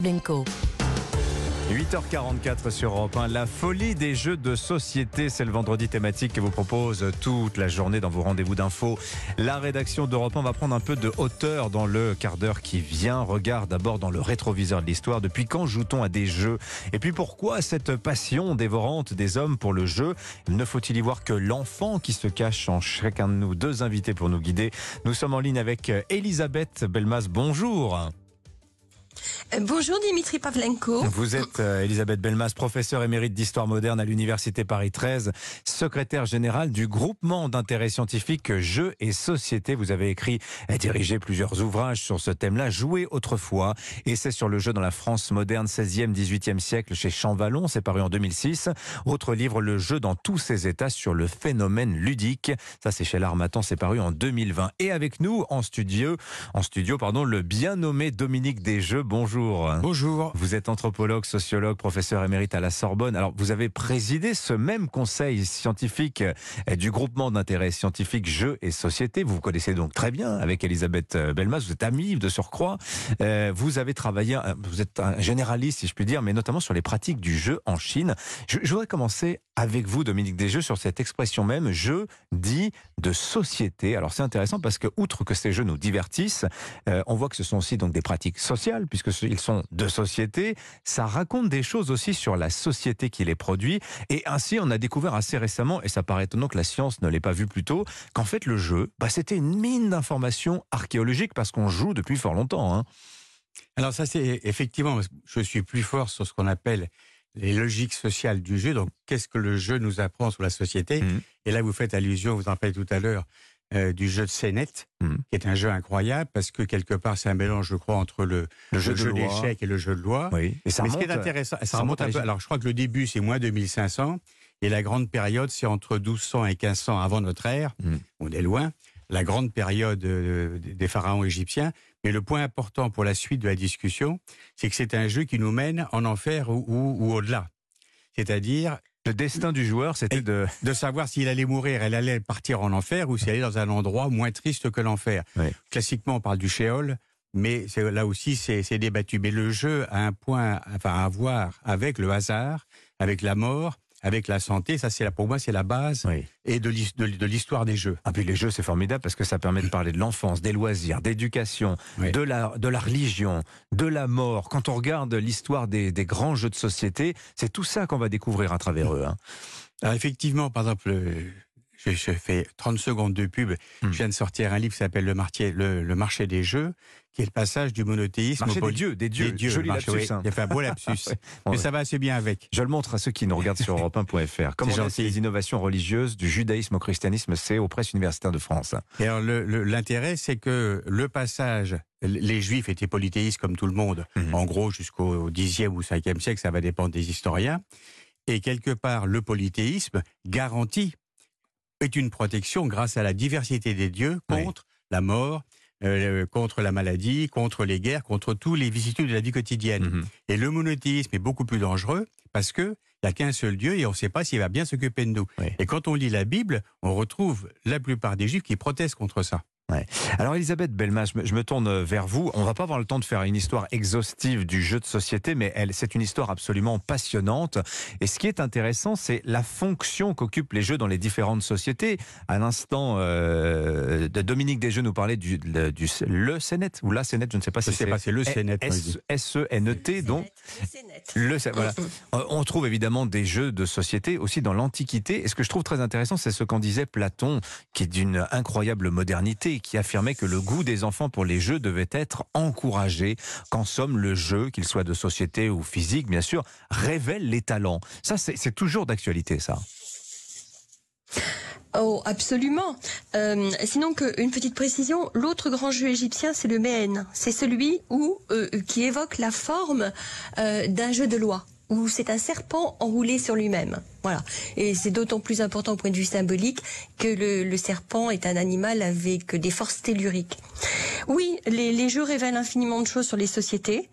Blenko. 8h44 sur Europe 1, la folie des jeux de société, c'est le vendredi thématique que vous propose toute la journée dans vos rendez-vous d'infos. La rédaction d'Europe 1 va prendre un peu de hauteur dans le quart d'heure qui vient. Regarde d'abord dans le rétroviseur de l'histoire, depuis quand joue-t-on à des jeux? Et puis pourquoi cette passion dévorante des hommes pour le jeu? Ne faut-il y voir que l'enfant qui se cache en chacun de nous? Deux invités pour nous guider. Nous sommes en ligne avec Elisabeth Belmas, bonjour. Euh, bonjour Dimitri Pavlenko. Vous êtes euh, Elisabeth Belmas, professeure émérite d'histoire moderne à l'Université Paris 13, secrétaire générale du groupement d'intérêt scientifique Jeux et Société. Vous avez écrit et dirigé plusieurs ouvrages sur ce thème-là, Jouer autrefois, c'est sur le jeu dans la France moderne 16e, 18e siècle chez Champvallon, c'est paru en 2006. Autre livre, Le jeu dans tous ses états sur le phénomène ludique. Ça c'est chez l'Armatan, c'est paru en 2020. Et avec nous en studio, en studio pardon, le bien nommé Dominique Desjeux bonjour. Bonjour. Vous êtes anthropologue, sociologue, professeur émérite à la Sorbonne. Alors, vous avez présidé ce même conseil scientifique euh, du groupement d'intérêt scientifique Jeux et Société. Vous vous connaissez donc très bien avec Elisabeth euh, Belmas. Vous êtes amie de surcroît. Euh, vous avez travaillé, vous êtes un généraliste, si je puis dire, mais notamment sur les pratiques du jeu en Chine. Je, je voudrais commencer avec vous, Dominique Desjeux, sur cette expression même, jeu dit de société. Alors, c'est intéressant parce que, outre que ces jeux nous divertissent, on voit que ce sont aussi donc des pratiques sociales, puisqu'ils sont de société, ça raconte des choses aussi sur la société qui les produit. Et ainsi, on a découvert assez récemment, et ça paraît étonnant que la science ne l'ait pas vu plus tôt, qu'en fait le jeu, bah, c'était une mine d'informations archéologiques parce qu'on joue depuis fort longtemps. Hein. Alors ça, c'est effectivement, je suis plus fort sur ce qu'on appelle les logiques sociales du jeu. Donc, qu'est-ce que le jeu nous apprend sur la société? Mmh. Et là, vous faites allusion, vous en parlez tout à l'heure, euh, du jeu de scénette, hmm. qui est un jeu incroyable parce que quelque part c'est un mélange, je crois, entre le, jeu, d'échecs et le jeu de loi. Oui. Et ça Mais ce qui est intéressant, ça, remonte, un peu. Alors je crois que le début c'est moins 2500 et la grande période c'est entre 1200 et 1500 avant notre ère. Hmm. On est loin. La grande période euh, des pharaons égyptiens. Mais le point important pour la suite de la discussion, c'est que c'est un jeu qui nous mène en enfer ou, ou au-delà. C'est-à-dire, le destin du joueur, c'était de... de savoir s'il allait mourir, elle allait partir en enfer ou s'il allait dans un endroit moins triste que l'enfer. Classiquement, on parle du shéol, mais là aussi, c'est débattu. Mais le jeu a un point enfin, à voir avec le hasard, avec la mort, avec la santé. Ça, c'est pour moi, c'est la base et de l'histoire des jeux. Ah, puis les jeux, c'est formidable parce que ça permet de parler de l'enfance, des loisirs, d'éducation, de, la, de la religion, de la mort. Quand on regarde l'histoire des, des, grands jeux de société, c'est tout ça qu'on va découvrir à travers eux. Hein. Alors effectivement, par exemple, je, je, fais 30 secondes de pub. Je hmm. viens de sortir un livre qui s'appelle le, le, marché des jeux, qui est le passage du monothéisme marché des dieux, des dieux. Des dieux Joli lapsus. Hein. Il a fait un beau lapsus. Mais ça va assez bien avec. Je le montre à ceux qui nous regardent sur europe1.fr. Comment les innovations religieuses du judaïsme au christianisme, c'est aux presses universitaires de France. Et alors l'intérêt, c'est que le passage les Juifs étaient polythéistes comme tout le monde, hmm. en gros jusqu'au 10e ou 5e siècle, ça va dépendre des historiens. Et quelque part, le polythéisme garantit est une protection grâce à la diversité des dieux contre la mort, euh, contre la maladie, contre les guerres, contre tous les vicissitudes de la vie quotidienne. Mhm. Et le monothéisme est beaucoup plus dangereux parce que il n'y a qu'un seul Dieu et on ne sait pas s'il va bien s'occuper de nous. Et quand on lit la Bible, on retrouve la plupart des Juifs qui protestent contre ça. Alors Elisabeth Belmas, je me, tourne vers vous. On va pas avoir le temps de faire une histoire exhaustive du jeu de société, mais elle, c'est une histoire absolument passionnante. Et ce qui est intéressant, c'est la fonction qu'occupent les jeux dans les différentes sociétés. À l'instant, euh, Dominique Desjeux nous parlait du, du, le Sénet ou la Sénet, je ne sais pas si c'est pas, c'est le Sénet. S-E-N-E-T, donc le voilà. Euh, on trouve évidemment des jeux de société aussi dans l'Antiquité. Et ce que je trouve très intéressant, c'est ce qu'en disait Platon, qui est d'une incroyable modernité qui affirmait que le goût des enfants pour les jeux devait être encouragé, qu'en somme le jeu, qu'il soit de société ou physique bien sûr, révèle les talents. Ça c'est toujours d'actualité ça. Oh, absolument. Euh, sinon, une petite précision, l'autre grand jeu égyptien, c'est le Mehen. C'est celui euh, qui évoque la forme euh, d'un jeu de loi. Où c'est un serpent enroulé sur lui-même. Voilà. Et c'est d'autant plus important au point de vue symbolique que le, serpent est un animal avec des forces telluriques. Oui, les, jeux révèlent infiniment de choses sur les sociétés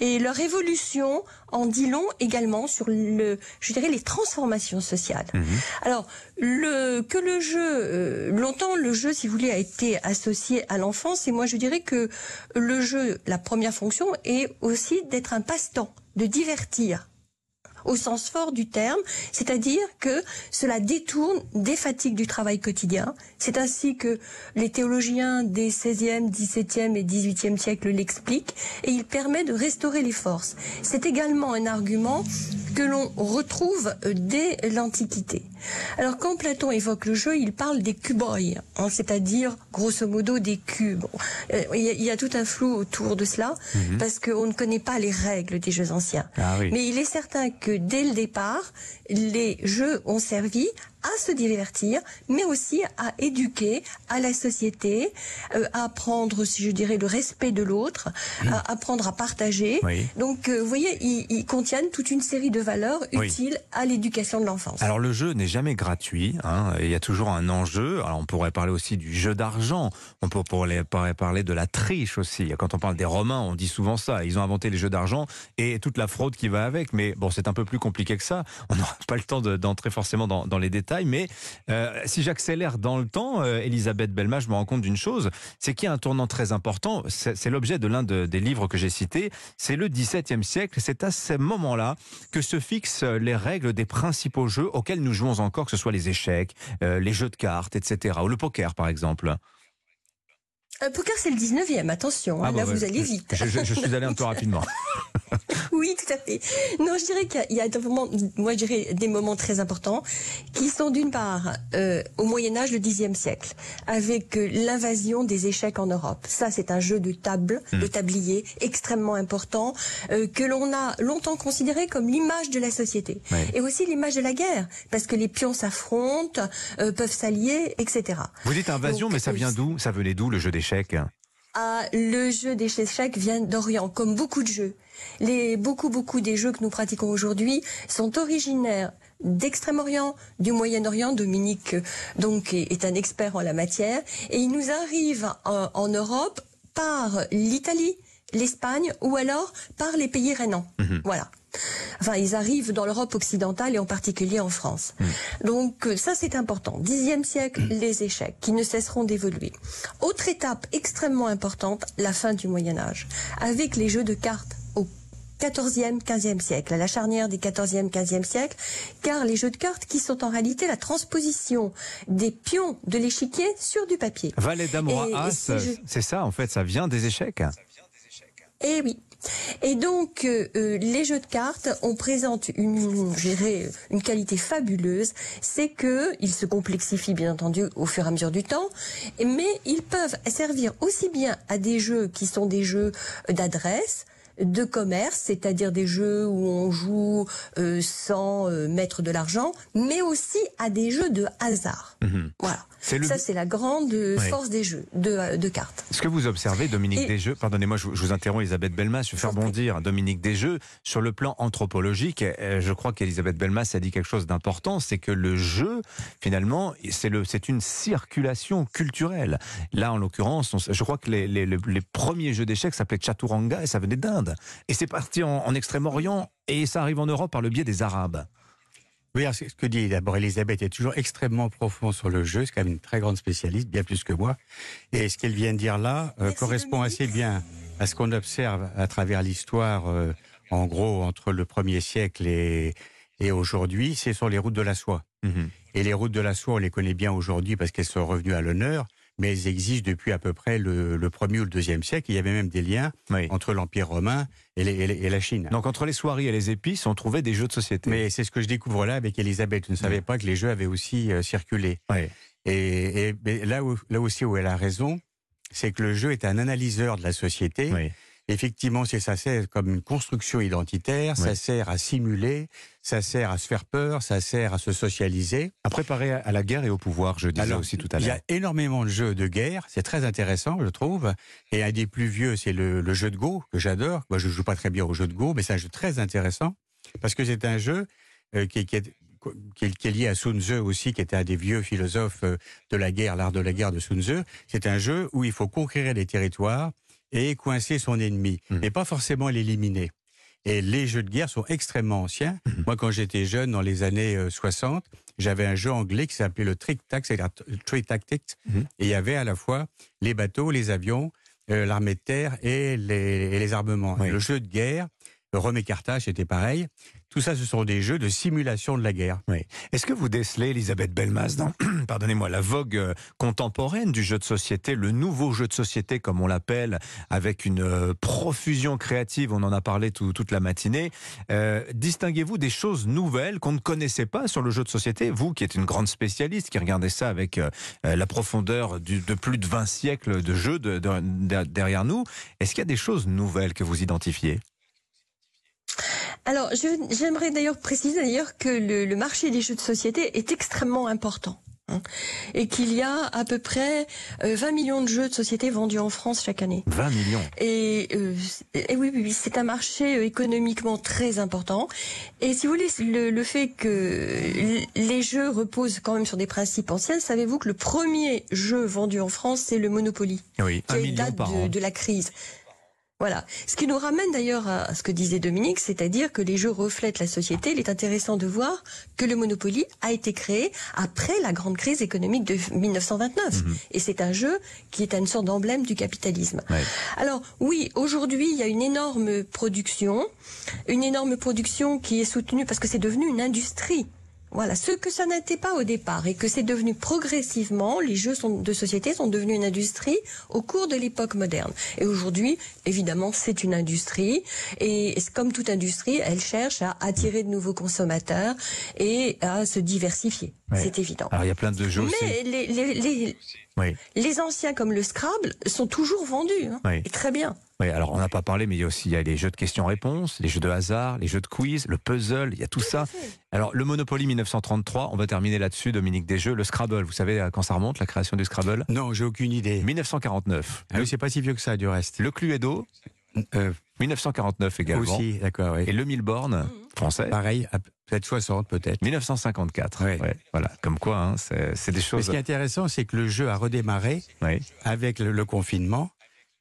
et leur évolution en dit long également sur le, je dirais, les transformations sociales. Mhm. Alors, le, que le jeu, euh, longtemps le jeu, si vous voulez, a été associé à l'enfance et moi je dirais que le jeu, la première fonction est aussi d'être un passe-temps, de divertir au sens fort du terme, c'est-à-dire que cela détourne des fatigues du travail quotidien. C'est ainsi que les théologiens des 16e, 17e et 18e siècles l'expliquent et il permet de restaurer les forces. C'est également un argument que l'on retrouve dès l'Antiquité. Alors quand Platon évoque le jeu, il parle des cuboi, hein, c'est-à-dire grosso modo des cubes. Euh, il y, a tout un flou autour de cela mhm. parce qu'on ne connaît pas les règles des jeux anciens. Ah Mais il est certain que dès le départ, les jeux ont servi à se divertir, mais aussi à éduquer à la société, euh, à apprendre, si je dirais, le respect de l'autre, mmh. à apprendre à partager. Donc, euh, vous voyez, ils, contiennent toute une série de valeurs utiles à l'éducation de l'enfance. Alors, le jeu n'est jamais gratuit. Hein, il y a toujours un enjeu. Alors, on pourrait parler aussi du jeu d'argent. On pourrait parler de la triche aussi. Quand on parle des Romains, on dit souvent ça. Ils ont inventé les jeux d'argent et toute la fraude qui va avec. Mais bon, c'est un peu plus compliqué que ça. On n'aura pas le temps d'entrer forcément dans, dans les détails mais euh, si j'accélère dans le temps, euh, Elisabeth Belma, je me rends compte d'une chose, c'est qu'il y a un tournant très important. C'est l'objet de l'un des livres que j'ai cités. C'est le XVIIe siècle. C'est à ce moment-là que se fixent les règles des principaux jeux auxquels nous jouons encore, que ce soit les échecs, euh, les jeux de cartes, etc. Ou le poker, par exemple. Un poker, c'est le 19e, attention, hein, ah, là vous allez vite. Je, je suis allé un peu rapidement. oui, tout à fait. Non, je dirais qu'il y a des moments, moi je dirais des moments très importants, qui sont d'une part euh, au Moyen Âge, le Xe siècle, avec euh, l'invasion des échecs en Europe. Ça, c'est un jeu de table, de hmm. tablier, extrêmement important, euh, que l'on a longtemps considéré comme l'image de la société. Et aussi l'image de la guerre, parce que les pions s'affrontent, peuvent s'allier, etc. Vous dites invasion, mais ça vient d'où? Ça venait d'où le jeu d'échecs ah, le jeu d'échecs vient d'Orient, comme beaucoup de jeux. Les, beaucoup, beaucoup des jeux que nous pratiquons aujourd'hui sont originaires d'Extrême-Orient, du Moyen-Orient. Dominique donc est, un expert en la matière et il nous arrive en, Europe par l'Italie, l'Espagne ou alors par les pays rhénans. Mhm. Voilà. Enfin, ils arrivent dans l'Europe occidentale et en particulier en France. Mhm. Donc euh, ça, c'est important. Dixième siècle, les échecs qui ne cesseront d'évoluer. Autre étape extrêmement importante, la fin du Moyen Âge, avec les jeux de cartes 14e, 15e siècle, à la charnière des 14e, 15e siècle, car les jeux de cartes qui sont en réalité la transposition des pions de l'échiquier sur du papier. Valet d'Amour c'est ça en fait, ça vient des échecs. Eh oui. Et donc, euh, euh, les jeux de cartes, on présente une, une qualité fabuleuse, c'est que ils se complexifient bien entendu au fur et à mesure du temps, mais ils peuvent servir aussi bien à des jeux qui sont des jeux d'adresse, de commerce, c'est-à-dire des jeux où on joue euh, sans euh, mettre de l'argent, mais aussi à des jeux de hasard. Mhm. Voilà. Ça, c'est la grande force des jeux de, euh, de, cartes. Ce que vous observez, Dominique Desjeux, pardonnez-moi, je, vous interromps, Elisabeth Belmas, je fais rebondir Dominique Desjeux, sur le plan anthropologique, je crois qu'Elisabeth Belmas a dit quelque chose d'important, c'est que le jeu, finalement, c'est une circulation culturelle. Là, en l'occurrence, je crois que les, les, les premiers jeux d'échecs s'appelaient Chaturanga et ça venait d'Inde. Et c'est parti en, Extrême-Orient et ça arrive en Europe par le biais des Arabes. Oui, ce que dit d'abord Elisabeth est toujours extrêmement profond sur le jeu. C'est quand même une très grande spécialiste, bien plus que moi. Et ce qu'elle vient de dire là euh, correspond assez bien à ce qu'on observe à travers l'histoire, euh, en gros, entre le premier siècle et, et aujourd'hui. C'est sur les routes de la soie. Mhm. Et les routes de la soie, on les connaît bien aujourd'hui parce qu'elles sont revenues à l'honneur mais elles existent depuis à peu près le, le premier ou le deuxième siècle. Il y avait même des liens entre l'Empire romain et, et, la Chine. Donc entre les soieries et les épices, on trouvait des jeux de société. Mais c'est ce que je découvre là avec Elisabeth. Je ne savais pas que les jeux avaient aussi euh, circulé. Et, et là, où, là aussi où elle a raison, c'est que le jeu est un analyseur de la société. Effectivement, c'est ça sert comme une construction identitaire, ça sert à simuler, ça sert à se faire peur, ça sert à se socialiser. À préparer à la guerre et au pouvoir, je disais aussi tout à l'heure. Il y a énormément de jeux de guerre, c'est très intéressant, je trouve. Et un des plus vieux, c'est le, jeu de Go, que j'adore. Moi, je joue pas très bien au jeu de Go, mais c'est un jeu très intéressant. parce que c'est un jeu euh, qui, qui, est, qui, est, qui, est, lié à Sun Tzu aussi, qui était un des vieux philosophes euh, de la guerre, l'art de la guerre de Sun Tzu. C'est un jeu où il faut conquérir les territoires et coincer son ennemi, mmh. et pas forcément l'éliminer. Et les jeux de guerre sont extrêmement anciens. Mmh. Moi, quand j'étais jeune, dans les années 60, j'avais un jeu anglais qui s'appelait le Trick Tactics, Trick Tactics, mmh. et il y avait à la fois les bateaux, les avions, euh, l'armée de terre et les, et les armements. Oui. Le jeu de guerre, Rome et Carthage, c'était pareil. Tout ça, ce sont des jeux de simulation de la guerre. Est-ce que vous décelez, Elisabeth Belmas, dans, pardonnez-moi, la vogue euh, contemporaine du jeu de société, le nouveau jeu de société, comme on l'appelle, avec une euh, profusion créative, on en a parlé tout, toute la matinée. Euh, distinguez-vous des choses nouvelles qu'on ne connaissait pas sur le jeu de société Vous, qui êtes une grande spécialiste, qui regardez ça avec la profondeur de plus de 20 siècles de jeux de, de, de, derrière nous, est-ce qu'il y a des choses nouvelles que vous identifiez? Alors, j'aimerais d'ailleurs préciser d'ailleurs que le, le, marché des jeux de société est extrêmement important. Hein, et qu'il y a à peu près euh, 20 millions de jeux de société vendus en France chaque année. 20 millions. Et, euh, et oui, oui, c'est un marché euh, économiquement très important. Et si vous voulez, le, le, fait que les jeux reposent quand même sur des principes anciens, savez-vous que le premier jeu vendu en France, c'est le Monopoly, oui, qui date de, de la crise. Voilà. Ce qui nous ramène d'ailleurs à ce que disait Dominique, c'est-à-dire que les jeux reflètent la société. Il est intéressant de voir que le Monopoly a été créé après la grande crise économique de 1929. Mmh. Et c'est un jeu qui est une sorte d'emblème du capitalisme. Ouais. Alors oui, aujourd'hui, il y a une énorme production, une énorme production qui est soutenue parce que c'est devenu une industrie. Voilà, ce que ça n'était pas au départ et que c'est devenu progressivement, les jeux de société sont devenus une industrie au cours de l'époque moderne. Et aujourd'hui, évidemment, c'est une industrie et comme toute industrie, elle cherche à attirer de nouveaux consommateurs et à se diversifier. Ouais. C'est évident. Alors il y a plein de jeux Mais aussi. les, les, les, oui. les anciens comme le Scrabble sont toujours vendus. Hein, oui. et très bien. Oui, alors on n'a pas parlé, mais il y a aussi il y a les jeux de questions-réponses, les jeux de hasard, les jeux de quiz, le puzzle, il y a tout, tout ça. Alors le Monopoly 1933, on va terminer là-dessus, Dominique Desjeux. Le Scrabble, vous savez à quand ça remonte, la création du Scrabble? Non, j'ai aucune idée. 1949. Ah oui, c'est pas si vieux que ça, du reste. Le Cluedo, euh, 1949 également. Aussi, d'accord, oui. Et le Milborn, mmh. français. Pareil, peut-être 60, peut-être. 1954. Oui. Ouais, voilà, comme quoi, hein, c'est des choses. Mais ce qui est intéressant, c'est que le jeu a redémarré oui. avec le, le confinement.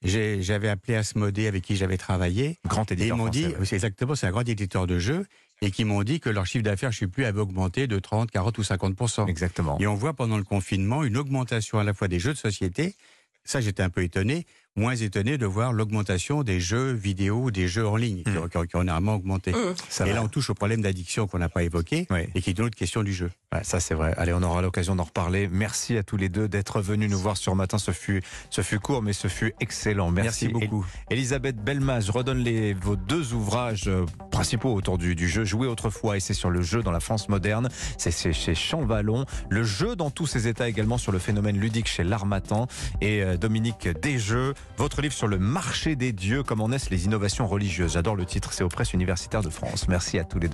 J'avais appelé Asmodée avec qui j'avais travaillé. Grand éditeur. Et ils m'ont dit, c'est exactement, c'est un grand éditeur de jeux, et qui m'ont dit que leur chiffre d'affaires, je ne sais plus, avait augmenté de 30, 40 ou 50% Exactement. Et on voit pendant le confinement une augmentation à la fois des jeux de société. Ça, j'étais un peu étonné. Moins étonné de voir l'augmentation des jeux vidéo, des jeux en ligne, mmh. qui, qui, ont énormément augmenté. Mmh. et là, on touche au problème d'addiction qu'on n'a pas évoqué, oui. et qui est une autre question du jeu. Ouais, ça, c'est vrai. Allez, on aura l'occasion d'en reparler. Merci à tous les deux d'être venus nous voir sur matin. Ce fut, ce fut court, mais ce fut excellent. Merci, Merci beaucoup. Elisabeth Belmas, je redonne les, vos deux ouvrages euh, principaux autour du, du jeu. Jouer autrefois, et c'est sur le jeu dans la France moderne. C'est chez Champvallon. Le jeu dans tous ses états également sur le phénomène ludique chez l'Armatan. Et euh, Dominique Desjeux, votre livre sur le marché des dieux, comment naissent les innovations religieuses. J'adore le titre, c'est aux presses universitaires de France. Merci à tous les deux.